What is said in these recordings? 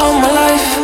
all my life.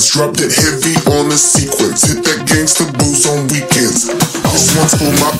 My frequency. Drop it heavy on the sequence. Hit that gangster booze on weekends. This one's for my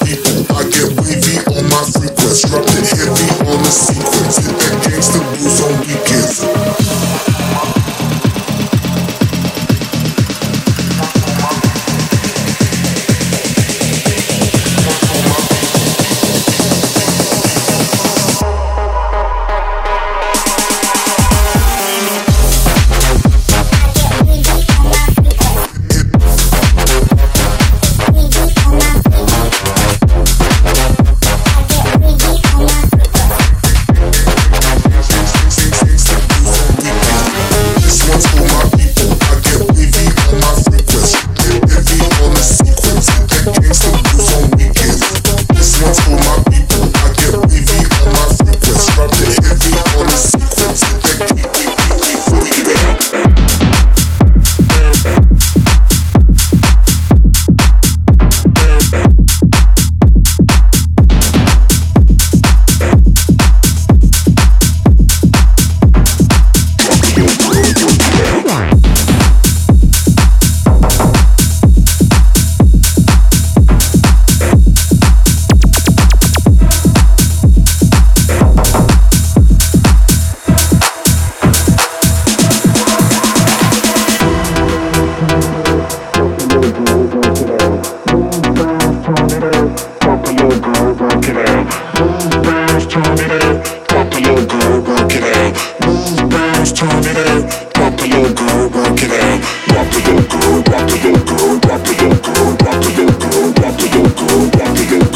rock the girl, rock it out. The girl, the girl, the girl, the girl, the girl, the girl, the girl, the girl, the girl,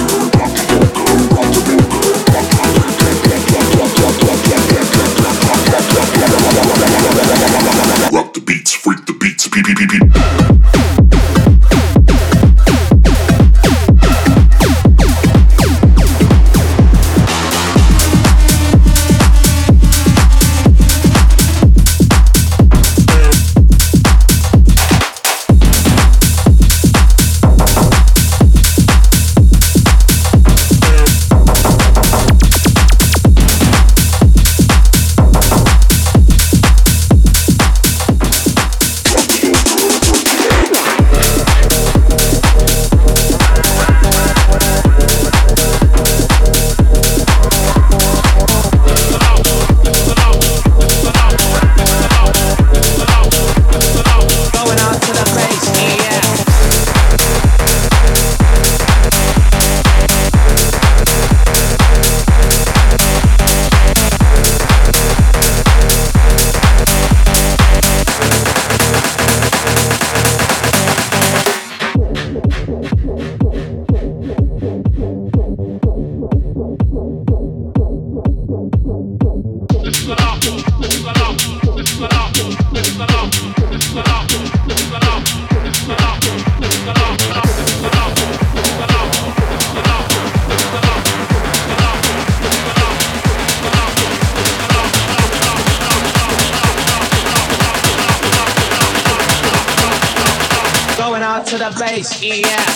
the beats, freak the beats, beep beep beep. To the bass, yeah.